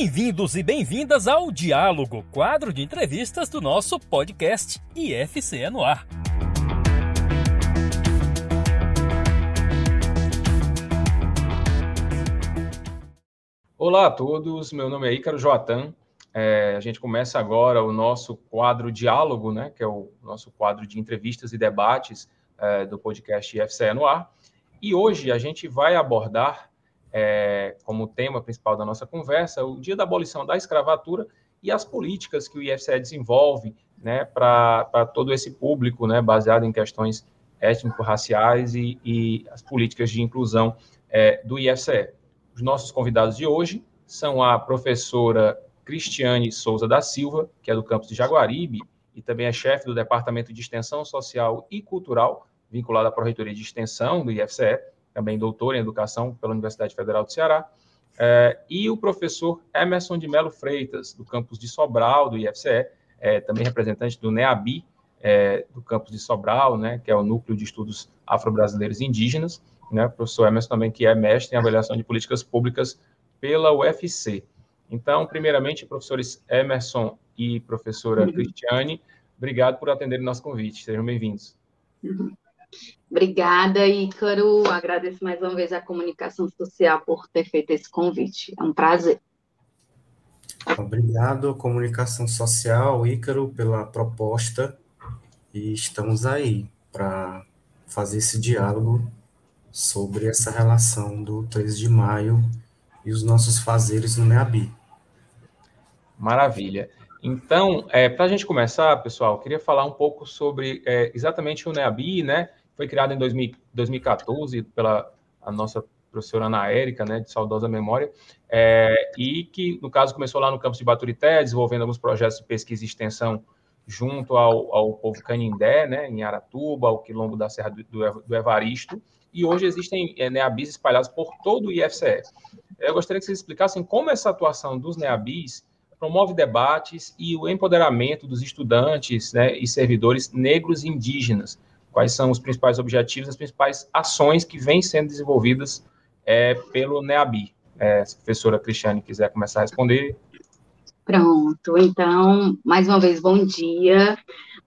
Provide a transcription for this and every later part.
Bem-vindos e bem-vindas ao Diálogo, quadro de entrevistas do nosso podcast IFCE no Ar. Olá a todos, meu nome é Ícaro Joatan. É, a gente começa agora o nosso quadro Diálogo, né, que é o nosso quadro de entrevistas e debates é, do podcast IFCE no Ar. E hoje a gente vai abordar, é, como tema principal da nossa conversa, o dia da abolição da escravatura e as políticas que o IFCE desenvolve né, para todo esse público, né, baseado em questões étnico-raciais e, e, as políticas de inclusão é, do IFCE. Os nossos convidados de hoje são a professora Cristiane Souza da Silva, que é do campus de Jaguaribe e também é chefe do Departamento de Extensão Social e Cultural, vinculado à Proreitoria de Extensão do IFCE, também doutor em Educação pela Universidade Federal do Ceará, é, e o professor Emerson de Melo Freitas, do campus de Sobral, do IFCE, é, também representante do NEABI, é, do campus de Sobral, né, que é o Núcleo de Estudos Afro-Brasileiros Indígenas, né, o professor Emerson também, que é mestre em avaliação de políticas públicas pela UFC. Então, primeiramente, professores Emerson e professora uhum. Cristiane, obrigado por atenderem nosso convite. Sejam bem-vindos. Obrigada, Ícaro. Agradeço mais uma vez à comunicação social por ter feito esse convite. É um prazer. Obrigado, comunicação social, Ícaro, pela proposta. E estamos aí para fazer esse diálogo sobre essa relação do 3 de maio e os nossos fazeres no NEABI. Maravilha. Então, é, para a gente começar, pessoal, queria falar um pouco sobre é, exatamente o NEABI, né? Foi criado em 2000, 2014 pela a nossa professora Ana Érica, né, de saudosa memória, é, e que, no caso, começou lá no campus de Baturité, desenvolvendo alguns projetos de pesquisa e extensão junto ao, ao povo canindé, né, em Aratuba, ao quilombo da Serra do, do Evaristo, e hoje existem é, NEABIs espalhados por todo o IFCE. Eu gostaria que vocês explicassem como essa atuação dos NEABIs promove debates e o empoderamento dos estudantes né, e servidores negros e indígenas. Quais são os principais objetivos, as principais ações que vêm sendo desenvolvidas é, pelo NEABI? É, se a professora Cristiane quiser começar a responder. Pronto, então, mais uma vez, bom dia.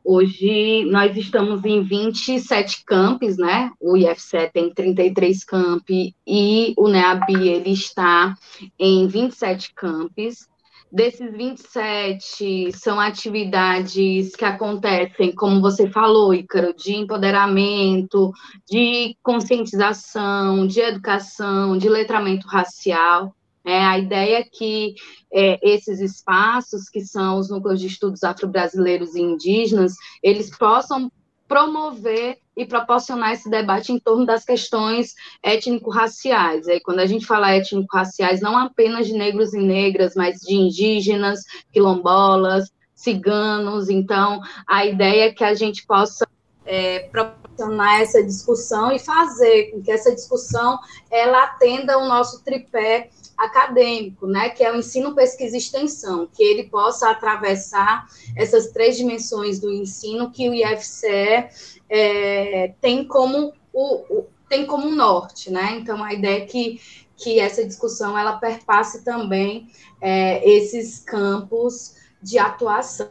Hoje nós estamos em 27 campos, né? O IFCE tem 33 campi e o NEABI ele está em 27 campos. Desses 27 são atividades que acontecem, como você falou, Ícaro, de empoderamento, de conscientização, de educação, de letramento racial. É, a ideia é que é, esses espaços, que são os núcleos de estudos afro-brasileiros e indígenas, eles possam promover e proporcionar esse debate em torno das questões étnico-raciais. Aí, quando a gente fala étnico-raciais, não apenas de negros e negras, mas de indígenas, quilombolas, ciganos. Então, a ideia é que a gente possa é, proporcionar essa discussão e fazer com que essa discussão ela atenda o nosso tripé acadêmico, né, que é o ensino, pesquisa e extensão, que ele possa atravessar essas três dimensões do ensino que o IFCE é, tem como o, o, tem como norte, né? Então a ideia é que que essa discussão ela perpasse também é, esses campos de atuação.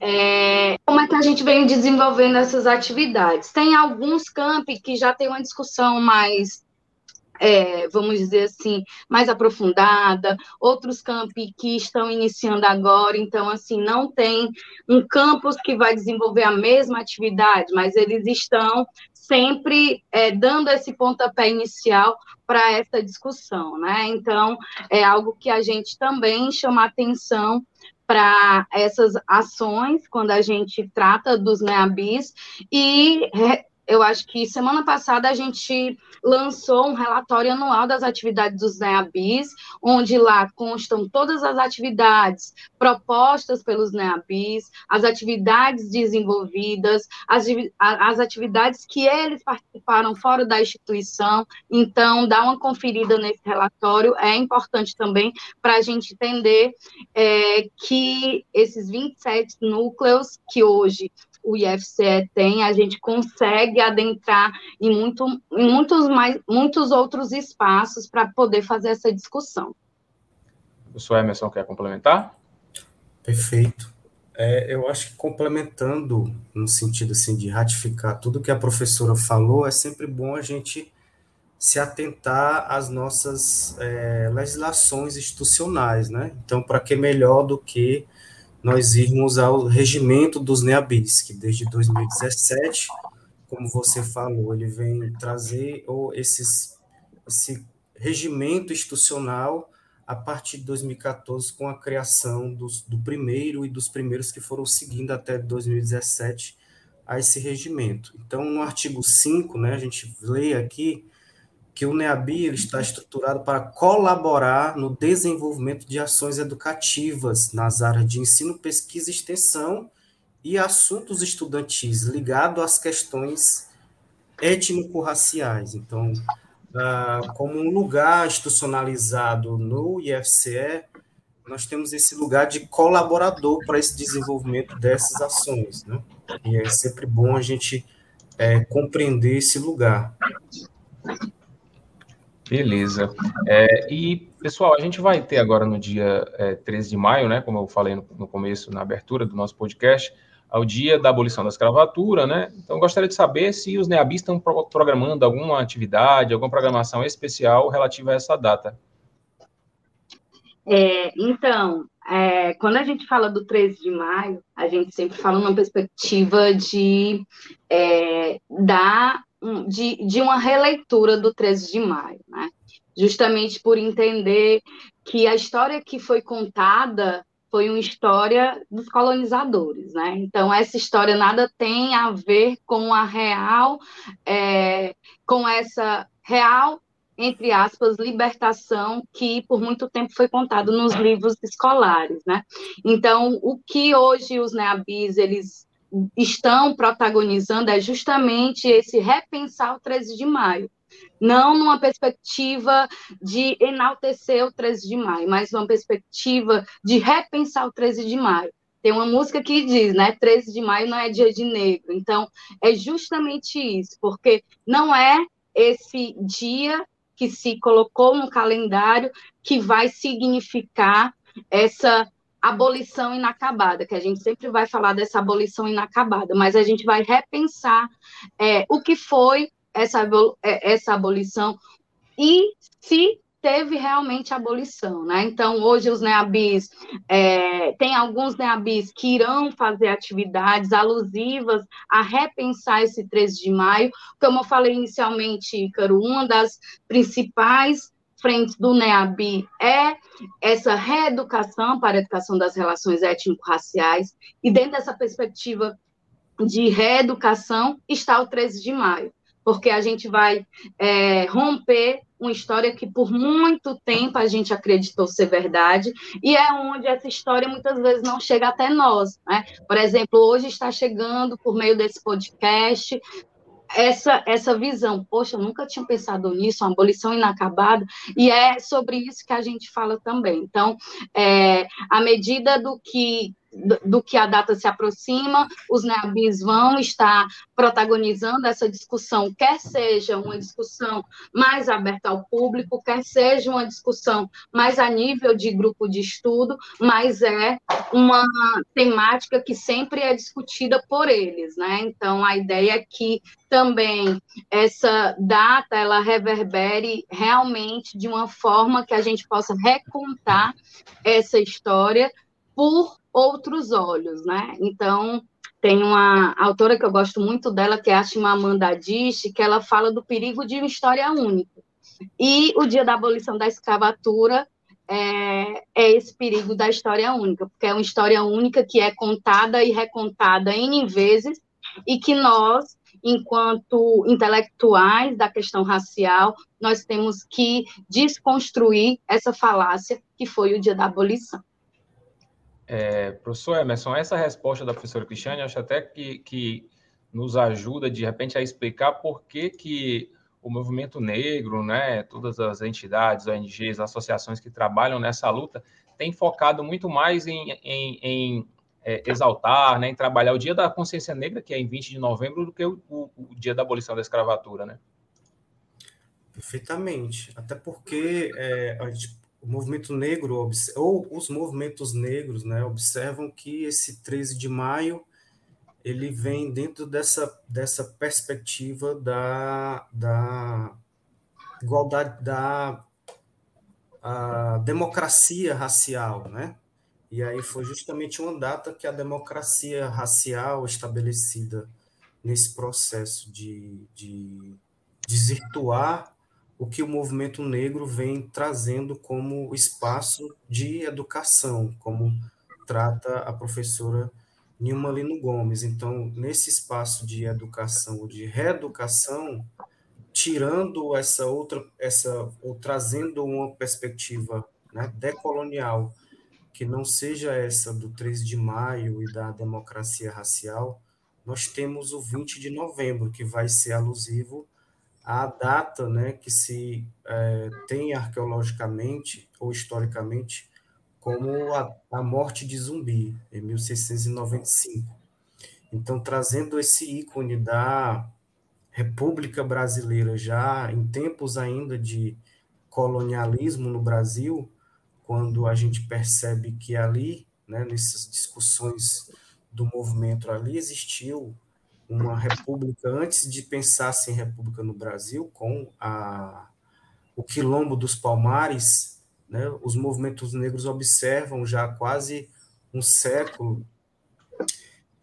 É, como é que a gente vem desenvolvendo essas atividades? Tem alguns campi que já tem uma discussão mais é, vamos dizer assim, mais aprofundada, outros campi que estão iniciando agora, então, assim, não tem um campus que vai desenvolver a mesma atividade, mas eles estão sempre é, dando esse pontapé inicial para essa discussão, né? Então, é algo que a gente também chama atenção para essas ações, quando a gente trata dos NEABIs, e eu acho que semana passada a gente lançou um relatório anual das atividades dos NEABIs, onde lá constam todas as atividades propostas pelos NEABIs, as atividades desenvolvidas, as, as atividades que eles participaram fora da instituição. Então, dá uma conferida nesse relatório, é importante também para a gente entender é, que esses 27 núcleos que hoje o IFCE tem, a gente consegue adentrar em, muito, em muitos, mais, muitos outros espaços para poder fazer essa discussão. O senhor Emerson quer complementar? Perfeito. É, eu acho que complementando, no sentido assim, de ratificar tudo que a professora falou, é sempre bom a gente se atentar às nossas é, legislações institucionais, né? Então, para que melhor do que nós irmos ao regimento dos NEABIS, que desde 2017, como você falou, ele vem trazer ou esses, esse regimento institucional a partir de 2014, com a criação dos, do primeiro e dos primeiros que foram seguindo até 2017 a esse regimento. Então, no artigo 5, né, a gente lê aqui que o NEABI está estruturado para colaborar no desenvolvimento de ações educativas nas áreas de ensino, pesquisa e extensão e assuntos estudantis ligados às questões étnico-raciais. Então, uh, como um lugar institucionalizado no IFCE, nós temos esse lugar de colaborador para esse desenvolvimento dessas ações. Né? E é sempre bom a gente é, compreender esse lugar. Beleza. É, e, pessoal, a gente vai ter agora no dia é, 13 de maio, né, como eu falei no, no, começo, na abertura do nosso podcast, ao dia da abolição da escravatura, né? Então, gostaria de saber se os NEABIs estão pro, programando alguma atividade, alguma programação especial relativa a essa data. É, então, é, quando a gente fala do 13 de maio, a gente sempre fala numa perspectiva de é, dar de, de uma releitura do 13 de maio, né? justamente por entender que a história que foi contada foi uma história dos colonizadores, né? Então essa história nada tem a ver com a real, é, com essa real entre aspas libertação que por muito tempo foi contado nos livros escolares, né? Então o que hoje os neabis eles estão protagonizando é justamente esse repensar o 13 de maio. Não numa perspectiva de enaltecer o 13 de maio, mas numa perspectiva de repensar o 13 de maio. Tem uma música que diz, né? 13 de maio não é dia de negro. Então, é justamente isso, porque não é esse dia que se colocou no calendário que vai significar essa abolição inacabada, que a gente sempre vai falar dessa abolição inacabada, mas a gente vai repensar é, o que foi essa, é, essa abolição e se teve realmente abolição, né? Então, hoje os NEABIs, é, tem alguns NEABIs que irão fazer atividades alusivas a repensar esse 13 de maio, como eu falei inicialmente, Ícaro, uma das principais frentes do NEABI é essa reeducação para a educação das relações étnico-raciais, e dentro dessa perspectiva de reeducação está o 13 de maio, porque a gente vai é, romper uma história que por muito tempo a gente acreditou ser verdade, e é onde essa história muitas vezes não chega até nós. Né? Por exemplo, hoje está chegando, por meio desse podcast, essa, essa visão. Poxa, nunca tinha pensado nisso, uma abolição inacabada, e é sobre isso que a gente fala também. Então, é, à medida do que do que a data se aproxima, os NEABIs vão estar protagonizando essa discussão, quer seja uma discussão mais aberta ao público, quer seja uma discussão mais a nível de grupo de estudo, mas é uma temática que sempre é discutida por eles, né? Então, a ideia é que também essa data ela reverbere realmente de uma forma que a gente possa recontar essa história por outros olhos, né? Então, tem uma autora que eu gosto muito dela, que é a Chimamanda Adichie, que ela fala do perigo de uma história única. E o dia da abolição da escravatura é, é, esse perigo da história única, porque é uma história única que é contada e recontada N vezes, e que nós, enquanto intelectuais da questão racial, nós temos que desconstruir essa falácia que foi o dia da abolição. É, professor Emerson, essa resposta da professora Cristiane, acho até que, que nos ajuda, de repente, a explicar por que, que o movimento negro, né, todas as entidades, ONGs, associações que trabalham nessa luta, têm focado muito mais em, em, em é, exaltar, né, em trabalhar o Dia da Consciência Negra, que é em 20 de novembro, do que o, o, o Dia da Abolição da Escravatura, né? Perfeitamente. Até porque é, a gente o movimento negro, ou os movimentos negros, né, observam que esse 13 de maio ele vem dentro dessa, dessa perspectiva da, da igualdade, da democracia racial, né? E aí foi justamente uma data que a democracia racial estabelecida nesse processo de, de desvirtuar o que o movimento negro vem trazendo como espaço de educação, como trata a professora Nilma Lino Gomes. Então, nesse espaço de educação ou de reeducação, tirando essa outra, essa ou trazendo uma perspectiva né, decolonial que não seja essa do 13 de maio e da democracia racial, nós temos o 20 de novembro, que vai ser alusivo à data né, que se é, tem arqueologicamente ou historicamente como a, a morte de Zumbi, em 1695. Então, trazendo esse ícone da República Brasileira, já em tempos ainda de colonialismo no Brasil, quando a gente percebe que ali, né, nessas discussões do movimento, ali existiu uma república antes de pensar-se em república no Brasil, com a, o quilombo dos Palmares, né? Os movimentos negros observam já quase um século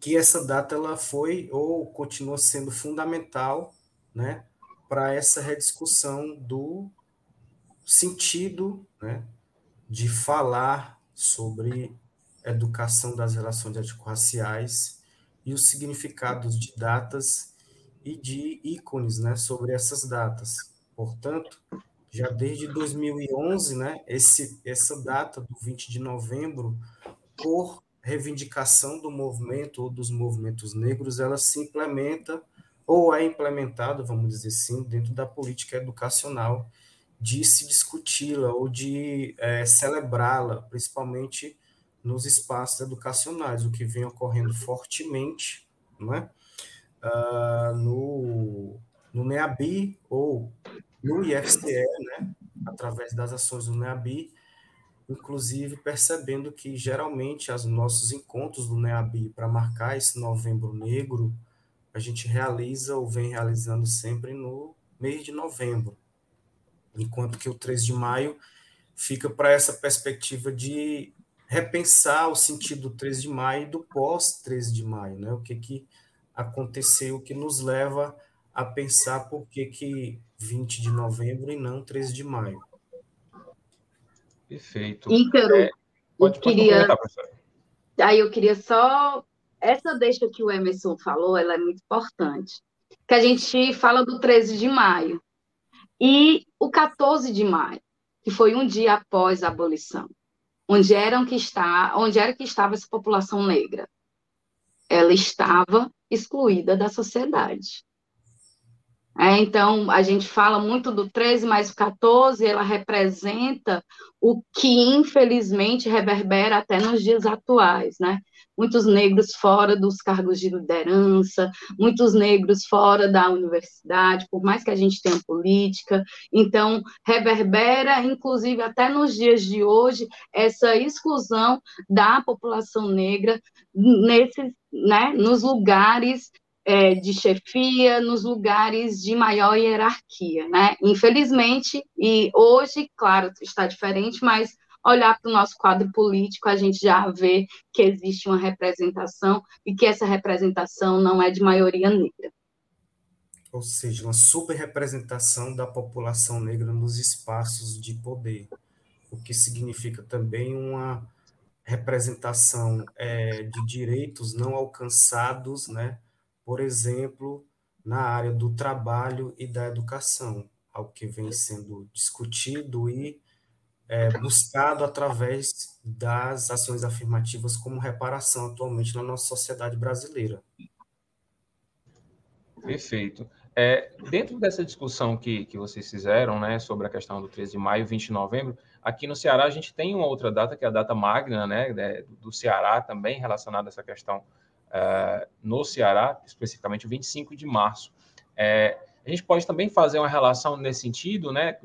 que essa data ela foi ou continua sendo fundamental né, para essa rediscussão do sentido né, de falar sobre educação das relações étnico-raciais e os significados de datas e de ícones né, sobre essas datas. Portanto, já desde 2011, né, esse, essa data do 20 de novembro, por reivindicação do movimento ou dos movimentos negros, ela se implementa ou é implementada, vamos dizer assim, dentro da política educacional, de se discuti-la ou de é, celebrá-la, principalmente nos espaços educacionais, o que vem ocorrendo fortemente não é? Uh, no, no NEABI ou no IFCE, né, através das ações do NEABI, inclusive percebendo que geralmente os nossos encontros do NEABI para marcar esse novembro negro, a gente realiza ou vem realizando sempre no mês de novembro, enquanto que o 3 de maio fica para essa perspectiva de repensar o sentido do 3 de maio e do pós 13 de maio, né? O que que aconteceu, o que nos leva a pensar por que que 20 de novembro e não 13 de maio. Perfeito. Ícaro, é, pode, pode queria... Aí eu queria só... Essa deixa que o Emerson falou, ela é muito importante. Que a gente fala do 13 de maio. E o 14 de maio, que foi um dia após a abolição. Onde, eram que está, onde era que estava essa população negra? Ela estava excluída da sociedade. É, então, a gente fala muito do 13 mais o 14, ela representa o que, infelizmente, reverbera até nos dias atuais, né? Muitos negros fora dos cargos de liderança, muitos negros fora da universidade, por mais que a gente tenha política. Então, reverbera, inclusive, até nos dias de hoje, essa exclusão da população negra nesses, né, nos lugares é, de chefia nos lugares de maior hierarquia, né? Infelizmente, e hoje, claro, está diferente, mas olhar para o nosso quadro político, a gente já vê que existe uma representação e que essa representação não é de maioria negra. Ou seja, uma superrepresentação da população negra nos espaços de poder, o que significa também uma representação é, de direitos não alcançados, né? Por exemplo, na área do trabalho e da educação, algo que vem sendo discutido e é, buscado através das ações afirmativas como reparação atualmente na nossa sociedade brasileira. Perfeito. É, dentro dessa discussão que, que vocês fizeram, né, sobre a questão do 13 de maio, 20 de novembro, aqui no Ceará a gente tem uma outra data, que é a data magna, né, do Ceará também, relacionada a essa questão uh, no Ceará, especificamente 25 de março. É, A gente pode também fazer uma relação nesse sentido, né,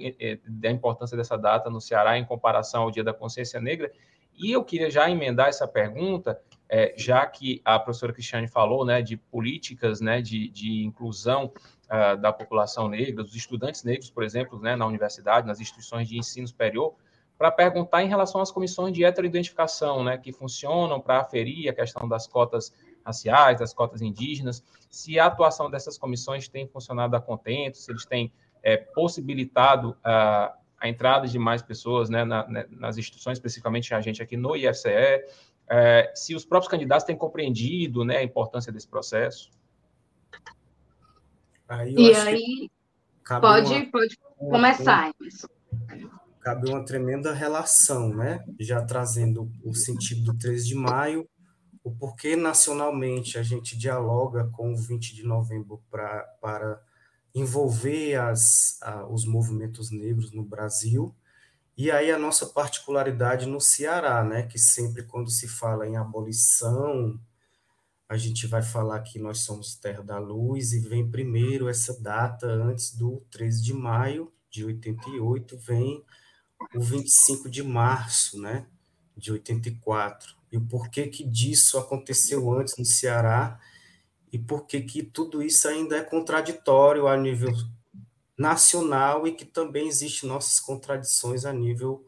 da importância dessa data no Ceará em comparação ao Dia da Consciência Negra. E eu queria já emendar essa pergunta, é, já que a professora Cristiane falou, né, de políticas, né, de, de inclusão uh, da população negra, dos estudantes negros, por exemplo, né, na universidade, nas instituições de ensino superior, para perguntar em relação às comissões de heteroidentificação, né, que funcionam para aferir a questão das cotas raciais, das cotas indígenas, se a atuação dessas comissões tem funcionado a contento, se eles têm é, possibilitado a, a entrada de mais pessoas né, na, né, nas instituições, especificamente a gente aqui no IFCE, é, se os próprios candidatos têm compreendido né, a importância desse processo. Aí e aí, pode, uma, pode começar, Emerson cabe uma tremenda relação, né? Já trazendo o sentido do 13 de maio, o porquê nacionalmente a gente dialoga com o 20 de novembro pra, para envolver as, a, os movimentos negros no Brasil, e aí a nossa particularidade no Ceará, né? Que sempre quando se fala em abolição, a gente vai falar que nós somos terra da luz, e vem primeiro essa data antes do 13 de maio de 88, vem o 25 de março, né, de 84, e o porquê que disso aconteceu antes no Ceará, e porquê que tudo isso ainda é contraditório a nível nacional e que também existem nossas contradições a nível,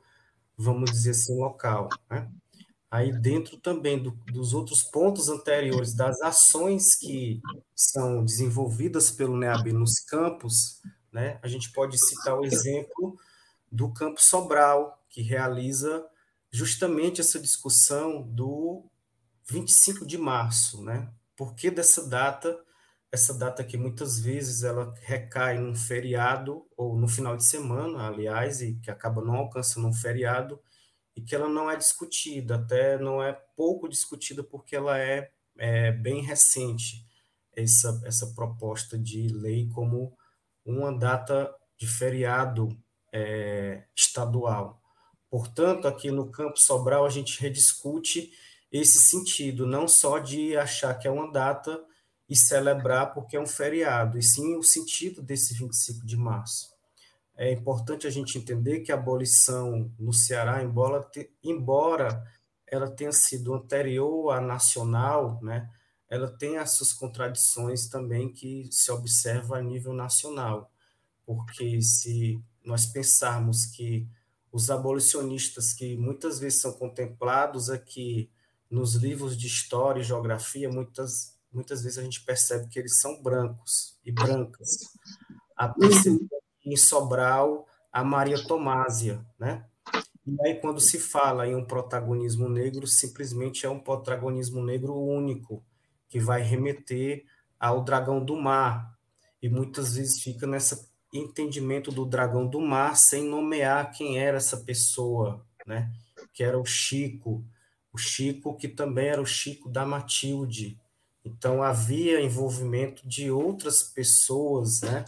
vamos dizer assim, local, né? Aí dentro também do, dos outros pontos anteriores, das ações que são desenvolvidas pelo NEAB nos campos, né, a gente pode citar o exemplo do Campo Sobral, que realiza justamente essa discussão do 25 de março, né? Por que dessa data? Essa data que muitas vezes ela recai num feriado ou no final de semana, aliás, e que acaba não alcançando um feriado e que ela não é discutida, até não é pouco discutida porque ela é, é bem recente essa essa proposta de lei como uma data de feriado é, estadual. Portanto, aqui no Campo Sobral, a gente rediscute esse sentido, não só de achar que é uma data e celebrar porque é um feriado, e sim o sentido desse 25 de março. É importante a gente entender que a abolição no Ceará, embora, embora ela tenha sido anterior à nacional, né, ela tem as suas contradições também que se observa a nível nacional, porque se nós pensarmos que os abolicionistas que muitas vezes são contemplados aqui nos livros de história e geografia, muitas, muitas vezes a gente percebe que eles são brancos e brancas. A perceber em Sobral a Maria Tomásia, né? E aí, quando se fala em um protagonismo negro, simplesmente é um protagonismo negro único, que vai remeter ao dragão do mar, e muitas vezes fica nessa entendimento do dragão do mar sem nomear quem era essa pessoa, né? Que era o Chico, o Chico que também era o Chico da Matilde. Então havia envolvimento de outras pessoas, né?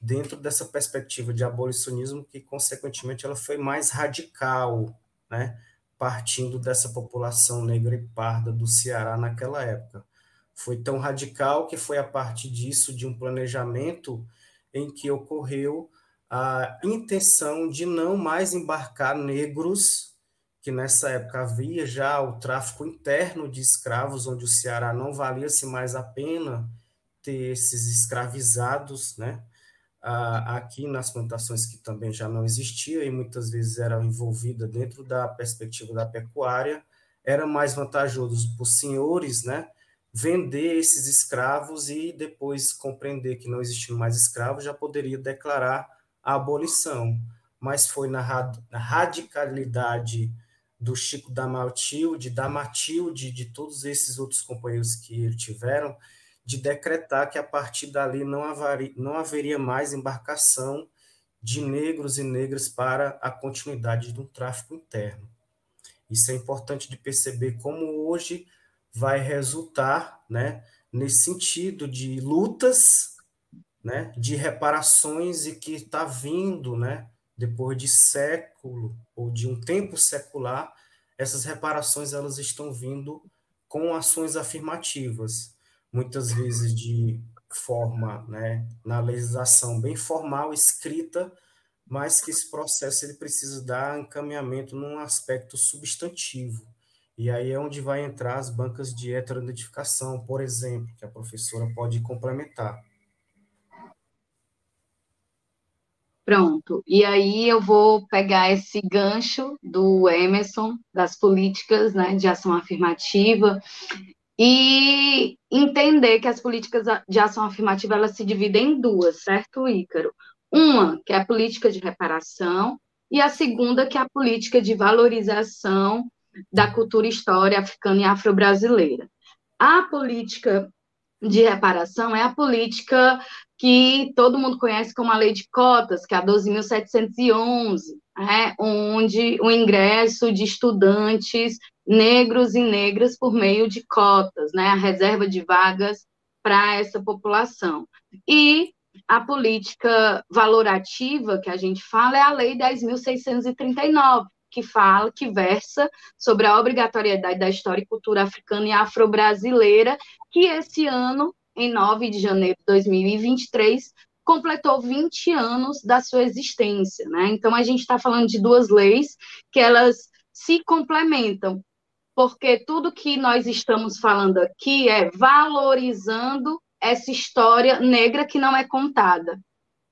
Dentro dessa perspectiva de abolicionismo que consequentemente ela foi mais radical, né? Partindo dessa população negra e parda do Ceará naquela época. Foi tão radical que foi a partir disso de um planejamento em que ocorreu a intenção de não mais embarcar negros, que nessa época havia já o tráfico interno de escravos, onde o Ceará não valia-se mais a pena ter esses escravizados, né? aqui nas plantações que também já não existia e muitas vezes era envolvida dentro da perspectiva da pecuária, era mais vantajoso para os senhores, né, vender esses escravos e depois compreender que não existiam mais escravos, já poderia declarar a abolição. Mas foi na, radicalidade do Chico da Matilde, da Matilde, de todos esses outros companheiros que ele tiveram, de decretar que a partir dali não, haveria, não haveria mais embarcação de negros e negras para a continuidade de um tráfico interno. Isso é importante de perceber como hoje vai resultar né, nesse sentido de lutas, né, de reparações e que está vindo, né, depois de século ou de um tempo secular, essas reparações elas estão vindo com ações afirmativas, muitas vezes de forma, né, na legislação bem formal, escrita, mas que esse processo ele precisa dar encaminhamento num aspecto substantivo. E aí é onde vai entrar as bancas de heteroidentificação, por exemplo, que a professora pode complementar. Pronto. E aí eu vou pegar esse gancho do Emerson, das políticas né, de ação afirmativa, e entender que as políticas de ação afirmativa elas se dividem em duas, certo, Ícaro? Uma, que é a política de reparação, e a segunda, que é a política de valorização da cultura e história africana e afro-brasileira. A política de reparação é a política que todo mundo conhece como a Lei de Cotas, que é a 12.711, né, onde o ingresso de estudantes negros e negras por meio de cotas, né, a reserva de vagas para essa população. E a política valorativa que a gente fala é a Lei 10.639, que fala, que versa sobre a obrigatoriedade da história e cultura africana e afro-brasileira, que esse ano, em 9 de janeiro de 2023, completou 20 anos da sua existência, né? Então a gente está falando de duas leis que elas se complementam, porque tudo que nós estamos falando aqui é valorizando essa história negra que não é contada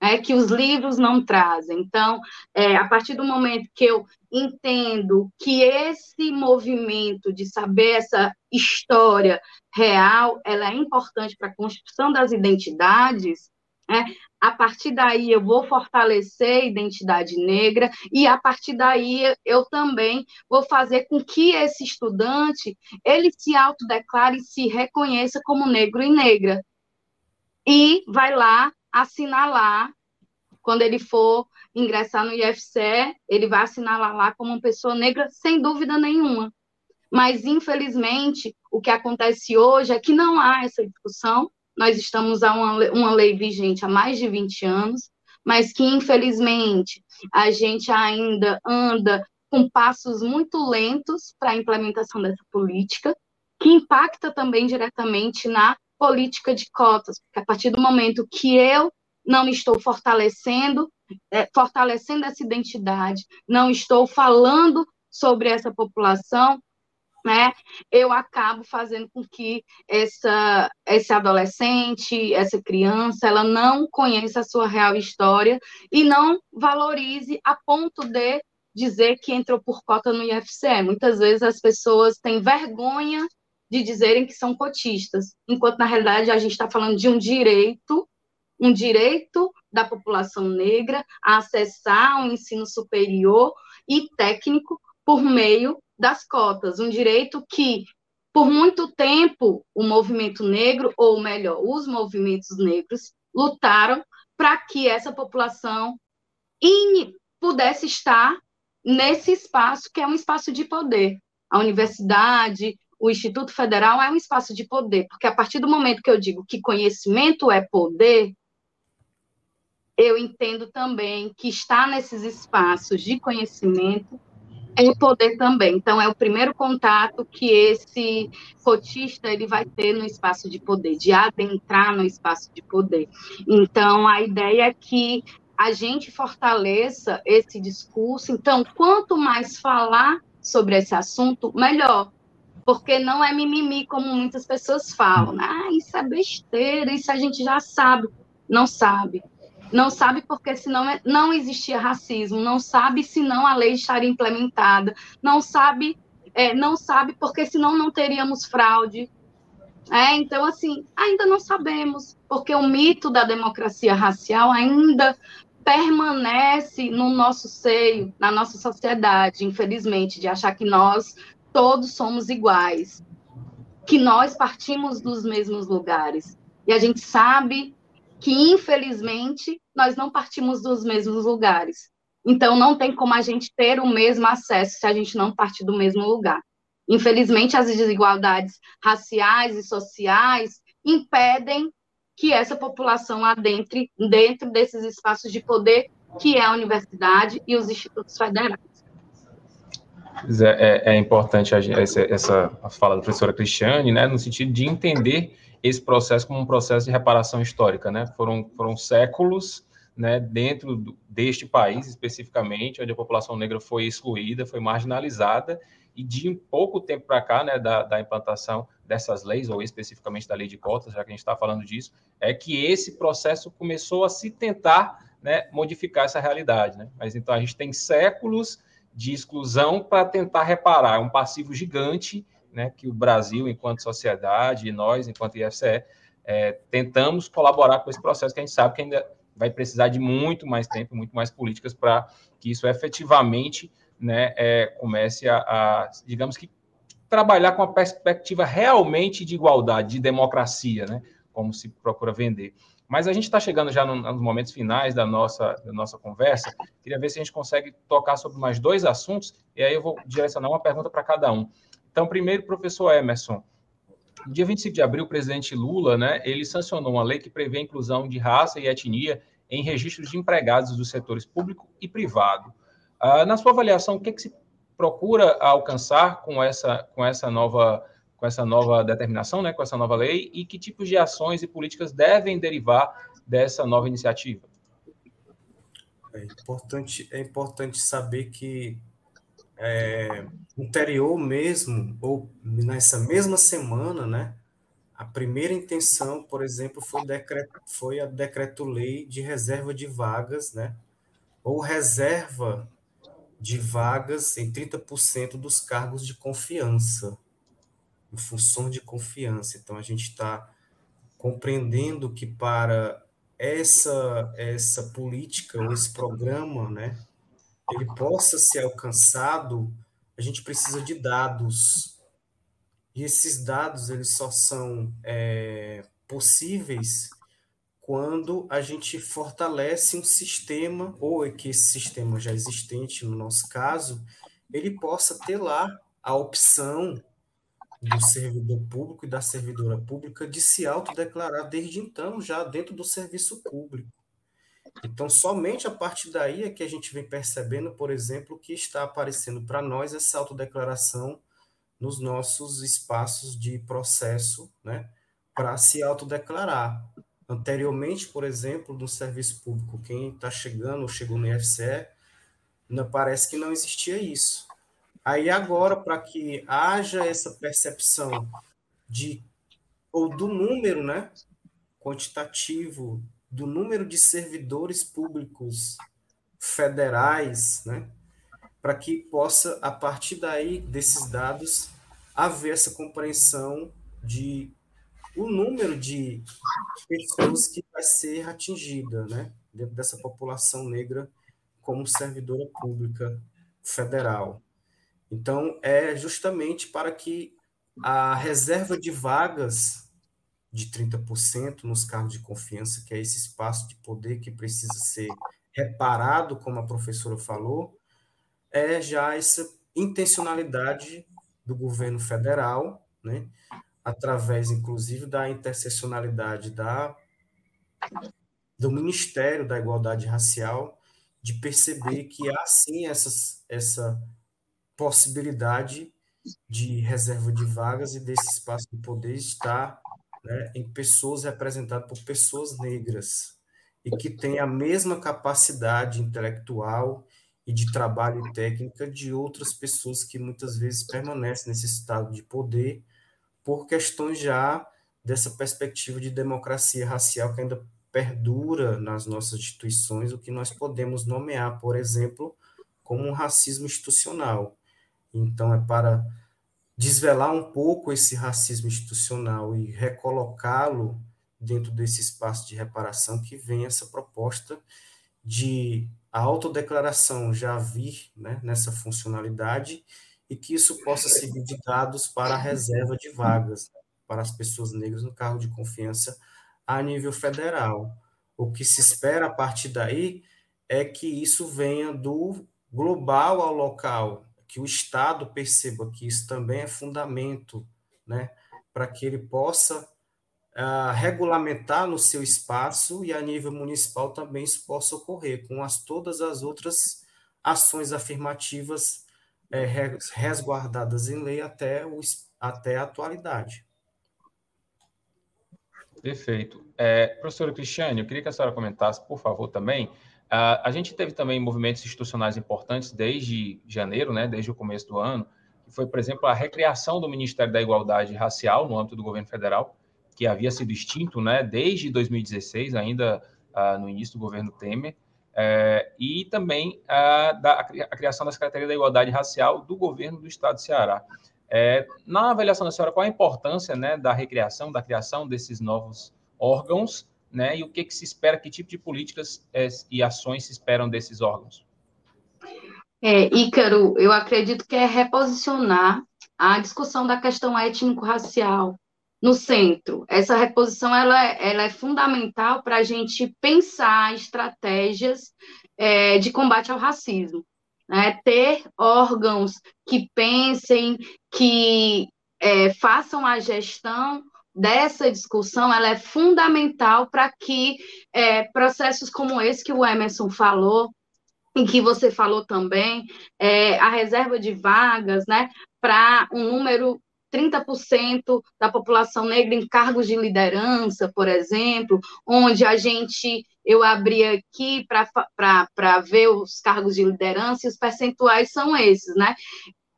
é, que os livros não trazem. Então, é, a partir do momento que eu entendo que esse movimento de saber essa história real, ela é importante para a construção das identidades, é, a partir daí eu vou fortalecer a identidade negra e a partir daí eu também vou fazer com que esse estudante ele se autodeclare e se reconheça como negro e negra. E vai lá assinalar, quando ele for ingressar no IFCE, ele vai assinalar lá como uma pessoa negra, sem dúvida nenhuma. Mas, infelizmente, o que acontece hoje é que não há essa discussão. Nós estamos a uma, uma lei vigente há mais de 20 anos, mas que, infelizmente, a gente ainda anda com passos muito lentos para a implementação dessa política, que impacta também diretamente na política de cotas, porque a partir do momento que eu não estou fortalecendo, é, fortalecendo essa identidade, não estou falando sobre essa população, né, eu acabo fazendo com que essa, esse adolescente, essa criança, ela não conheça a sua real história e não valorize a ponto de dizer que entrou por cota no IFCE. Muitas vezes as pessoas têm vergonha de dizerem que são cotistas, enquanto na realidade a gente está falando de um direito, um direito da população negra a acessar um ensino superior e técnico por meio das cotas, um direito que por muito tempo o movimento negro, ou melhor, os movimentos negros lutaram para que essa população pudesse estar nesse espaço que é um espaço de poder. A universidade, o Instituto Federal é um espaço de poder, porque a partir do momento que eu digo que conhecimento é poder, eu entendo também que estar nesses espaços de conhecimento é poder também. Então, é o primeiro contato que esse cotista ele vai ter no espaço de poder, de adentrar no espaço de poder. Então, a ideia é que a gente fortaleça esse discurso. Então, quanto mais falar sobre esse assunto, melhor porque não é mimimi como muitas pessoas falam. Né? Ah, isso é besteira, isso a gente já sabe. Não sabe. Não sabe porque senão é, não existia racismo, não sabe se não a lei estaria implementada, não sabe, é, não sabe porque senão não teríamos fraude. É, então, assim, ainda não sabemos, porque o mito da democracia racial ainda permanece no nosso seio, na nossa sociedade, infelizmente, de achar que nós todos somos iguais, que nós partimos dos mesmos lugares. E a gente sabe que, infelizmente, nós não partimos dos mesmos lugares. Então, não tem como a gente ter o mesmo acesso se a gente não partir do mesmo lugar. Infelizmente, as desigualdades raciais e sociais impedem que essa população adentre dentro desses espaços de poder que é a universidade e os institutos federais. É, é, importante a, essa, essa fala da professora Cristiane, né, no sentido de entender esse processo como um processo de reparação histórica, né? Foram, foram séculos, né, dentro do, deste país especificamente, onde a população negra foi excluída, foi marginalizada, e de um pouco tempo para cá, né, da, da implantação dessas leis, ou especificamente da lei de cotas, já que a gente está falando disso, é que esse processo começou a se tentar né, modificar essa realidade. Né? Mas então a gente tem séculos de exclusão para tentar reparar um passivo gigante né, que o Brasil, enquanto sociedade, e nós, enquanto IFCE, é, tentamos colaborar com esse processo que a gente sabe que ainda vai precisar de muito mais tempo, muito mais políticas para que isso efetivamente né, é, comece a, a, digamos que, trabalhar com a perspectiva realmente de igualdade, de democracia, né, como se procura vender. Mas a gente está chegando já nos momentos finais da nossa, da nossa conversa. Queria ver se a gente consegue tocar sobre mais dois assuntos, e aí eu vou direcionar uma pergunta para cada um. Então, primeiro, professor Emerson. No dia 25 de abril, o presidente Lula, né, ele sancionou uma lei que prevê a inclusão de raça e etnia em registros de empregados dos setores público e privado. Ah, na sua avaliação, o que, é que se procura alcançar com essa, com essa nova com essa nova determinação, né, com essa nova lei, e que tipos de ações e políticas devem derivar dessa nova iniciativa? É importante, é importante saber que é, anterior mesmo, ou nessa mesma semana, né, a primeira intenção, por exemplo, foi, decreto, foi a decreto-lei de reserva de vagas, né, ou reserva de vagas em 30% dos cargos de confiança, em função de confiança. Então, a gente está compreendendo que para essa, essa política, ou esse programa, né, ele possa ser alcançado, a gente precisa de dados. E esses dados, eles só são é, possíveis quando a gente fortalece um sistema, ou é que esse sistema já existente, no nosso caso, ele possa ter lá a opção do servidor público e da servidora pública de se autodeclarar desde então, já dentro do serviço público. Então, somente a partir daí é que a gente vem percebendo, por exemplo, que está aparecendo para nós essa autodeclaração nos nossos espaços de processo, né, para se autodeclarar. Anteriormente, por exemplo, no serviço público, quem está chegando ou chegou no IFCE, não, parece que não existia isso. Aí agora, para que haja essa percepção de ou do número, né, quantitativo do número de servidores públicos federais, né, para que possa a partir daí desses dados haver essa compreensão de o número de pessoas que vai ser atingida, né, dentro dessa população negra como servidora pública federal. Então, é justamente para que a reserva de vagas de 30% nos cargos de confiança, que é esse espaço de poder que precisa ser reparado, como a professora falou, é já essa intencionalidade do governo federal, né, através, inclusive, da interseccionalidade da, do Ministério da Igualdade Racial, de perceber que há sim essas, essa possibilidade de reserva de vagas e desse espaço de poder estar né, em pessoas representadas por pessoas negras e que têm a mesma capacidade intelectual e de trabalho e técnica de outras pessoas que muitas vezes permanecem nesse estado de poder por questões já dessa perspectiva de democracia racial que ainda perdura nas nossas instituições, o que nós podemos nomear, por exemplo, como um racismo institucional. Então, é para desvelar um pouco esse racismo institucional e recolocá-lo dentro desse espaço de reparação que vem essa proposta de a autodeclaração já vir né, nessa funcionalidade e que isso possa servir de dados para a reserva de vagas para as pessoas negras no cargo de confiança a nível federal. O que se espera a partir daí é que isso venha do global ao local, que o Estado perceba que isso também é fundamento, né, para que ele possa uh, regulamentar no seu espaço e a nível municipal também isso possa ocorrer com as todas as outras ações afirmativas é, resguardadas em lei até, o, até a atualidade. Perfeito. É, professora Cristiane, eu queria que a senhora comentasse, por favor, também. Uh, a gente teve também movimentos institucionais importantes desde janeiro, né, desde o começo do ano, que foi, por exemplo, a recriação do Ministério da Igualdade Racial no âmbito do governo federal, que havia sido extinto né, desde 2016, ainda uh, no início do governo Temer, é, e também a, da, a criação da Secretaria da Igualdade Racial do governo do Estado de Ceará. É, na avaliação da senhora, qual a importância né, da recriação, da criação desses novos órgãos, né, e o que, que se espera, que tipo de políticas é, e ações se esperam desses órgãos? É, Ícaro, eu acredito que é reposicionar a discussão da questão étnico-racial no centro. Essa reposição ela, ela é fundamental para a gente pensar estratégias é, de combate ao racismo. Né? Ter órgãos que pensem, que é, façam a gestão dessa discussão, ela é fundamental para que é, processos como esse que o Emerson falou, em que você falou também, é, a reserva de vagas, né, para um número 30% da população negra em cargos de liderança, por exemplo, onde a gente, eu abri aqui para ver os cargos de liderança e os percentuais são esses, né?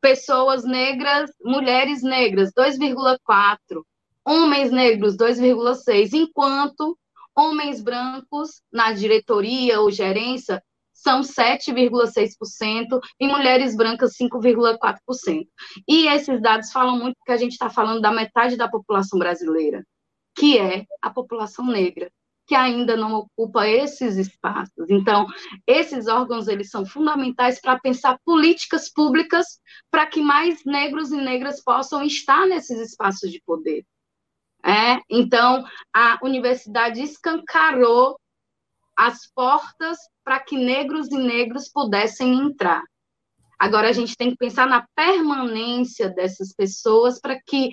Pessoas negras, mulheres negras, 2,4%, homens negros, 2,6%, enquanto homens brancos na diretoria ou gerência são 7,6% e mulheres brancas 5,4%. E esses dados falam muito porque a gente está falando da metade da população brasileira, que é a população negra, que ainda não ocupa esses espaços. Então, esses órgãos eles são fundamentais para pensar políticas públicas para que mais negros e negras possam estar nesses espaços de poder. É, então, a universidade escancarou as portas para que negros e negros pudessem entrar. Agora a gente tem que pensar na permanência dessas pessoas para que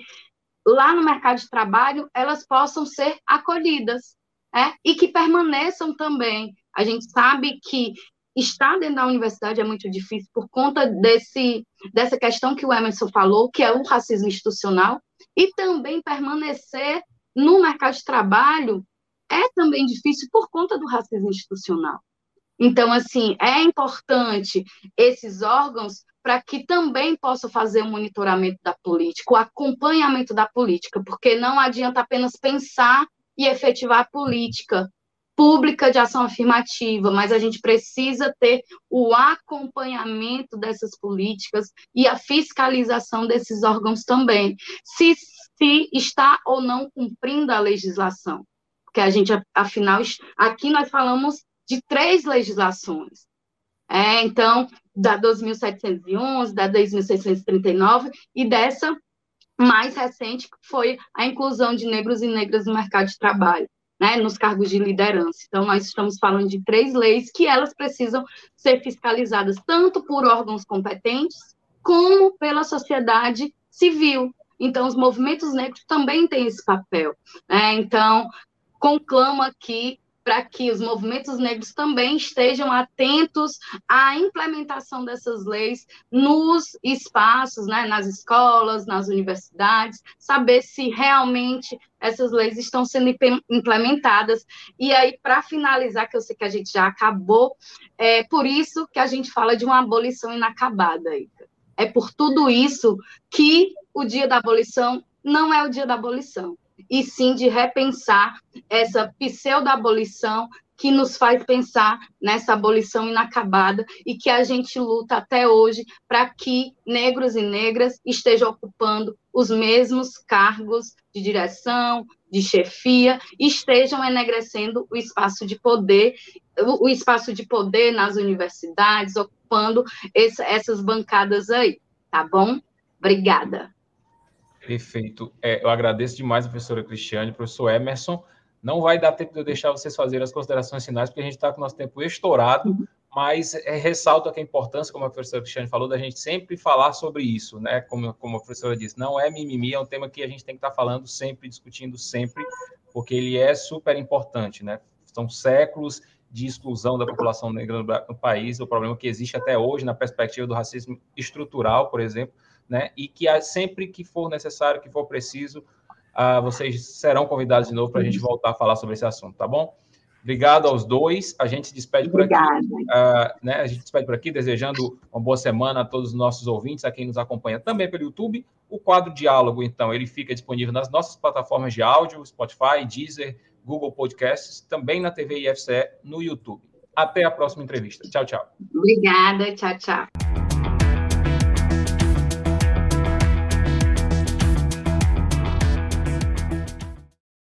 lá no mercado de trabalho elas possam ser acolhidas é? e que permaneçam também. A gente sabe que estar dentro da universidade é muito difícil por conta desse, dessa questão que o Emerson falou, que é o racismo institucional, e também permanecer no mercado de trabalho é também difícil por conta do racismo institucional. Então, assim, é importante esses órgãos para que também possam fazer o monitoramento da política, o acompanhamento da política, porque não adianta apenas pensar e efetivar a política pública de ação afirmativa, mas a gente precisa ter o acompanhamento dessas políticas e a fiscalização desses órgãos também, se, se está ou não cumprindo a legislação que a gente, afinal, aqui nós falamos de três legislações. É, então, da 2.711, da 2.639 e dessa mais recente, que foi a inclusão de negros e negras no mercado de trabalho, né, nos cargos de liderança. Então, nós estamos falando de três leis que elas precisam ser fiscalizadas tanto por órgãos competentes, como pela sociedade civil. Então, os movimentos negros também têm esse papel. Né? Então, conclamo aqui para que os movimentos negros também estejam atentos à implementação dessas leis nos espaços, né, nas escolas, nas universidades, saber se realmente essas leis estão sendo implementadas. E aí, para finalizar, que eu sei que a gente já acabou, é por isso que a gente fala de uma abolição inacabada. É por tudo isso que o dia da abolição não é o dia da abolição e sim de repensar essa pseudo-abolição que nos faz pensar nessa abolição inacabada e que a gente luta até hoje para que negros e negras estejam ocupando os mesmos cargos de direção, de chefia, estejam enegrecendo o espaço de poder, o espaço de poder nas universidades, ocupando esse, essas bancadas aí, tá bom? Obrigada. Perfeito. É, eu agradeço demais a professora Cristiane, professor Emerson. Não vai dar tempo de eu deixar vocês fazerem as considerações finais, porque a gente está com o nosso tempo estourado, mas é, ressalto aqui a importância, como a professora Cristiane falou, da gente sempre falar sobre isso, né? Como, como a professora disse, não é mimimi, é um tema que a gente tem que estar tá falando sempre, discutindo sempre, porque ele é super importante, né? São séculos de exclusão da população negra no país, o problema que existe até hoje na perspectiva do racismo estrutural, por exemplo, né? E que sempre que for necessário, que for preciso, uh, vocês serão convidados de novo para a gente voltar a falar sobre esse assunto, tá bom? Obrigado aos dois. A gente se despede por aqui. Uh, né? A gente se despede por aqui, desejando uma boa semana a todos os nossos ouvintes, a quem nos acompanha também pelo YouTube. O quadro Diálogo, então, ele fica disponível nas nossas plataformas de áudio, Spotify, Deezer, Google Podcasts, também na TV IFCE no YouTube. Até a próxima entrevista. Tchau, tchau. Obrigada. Tchau, tchau.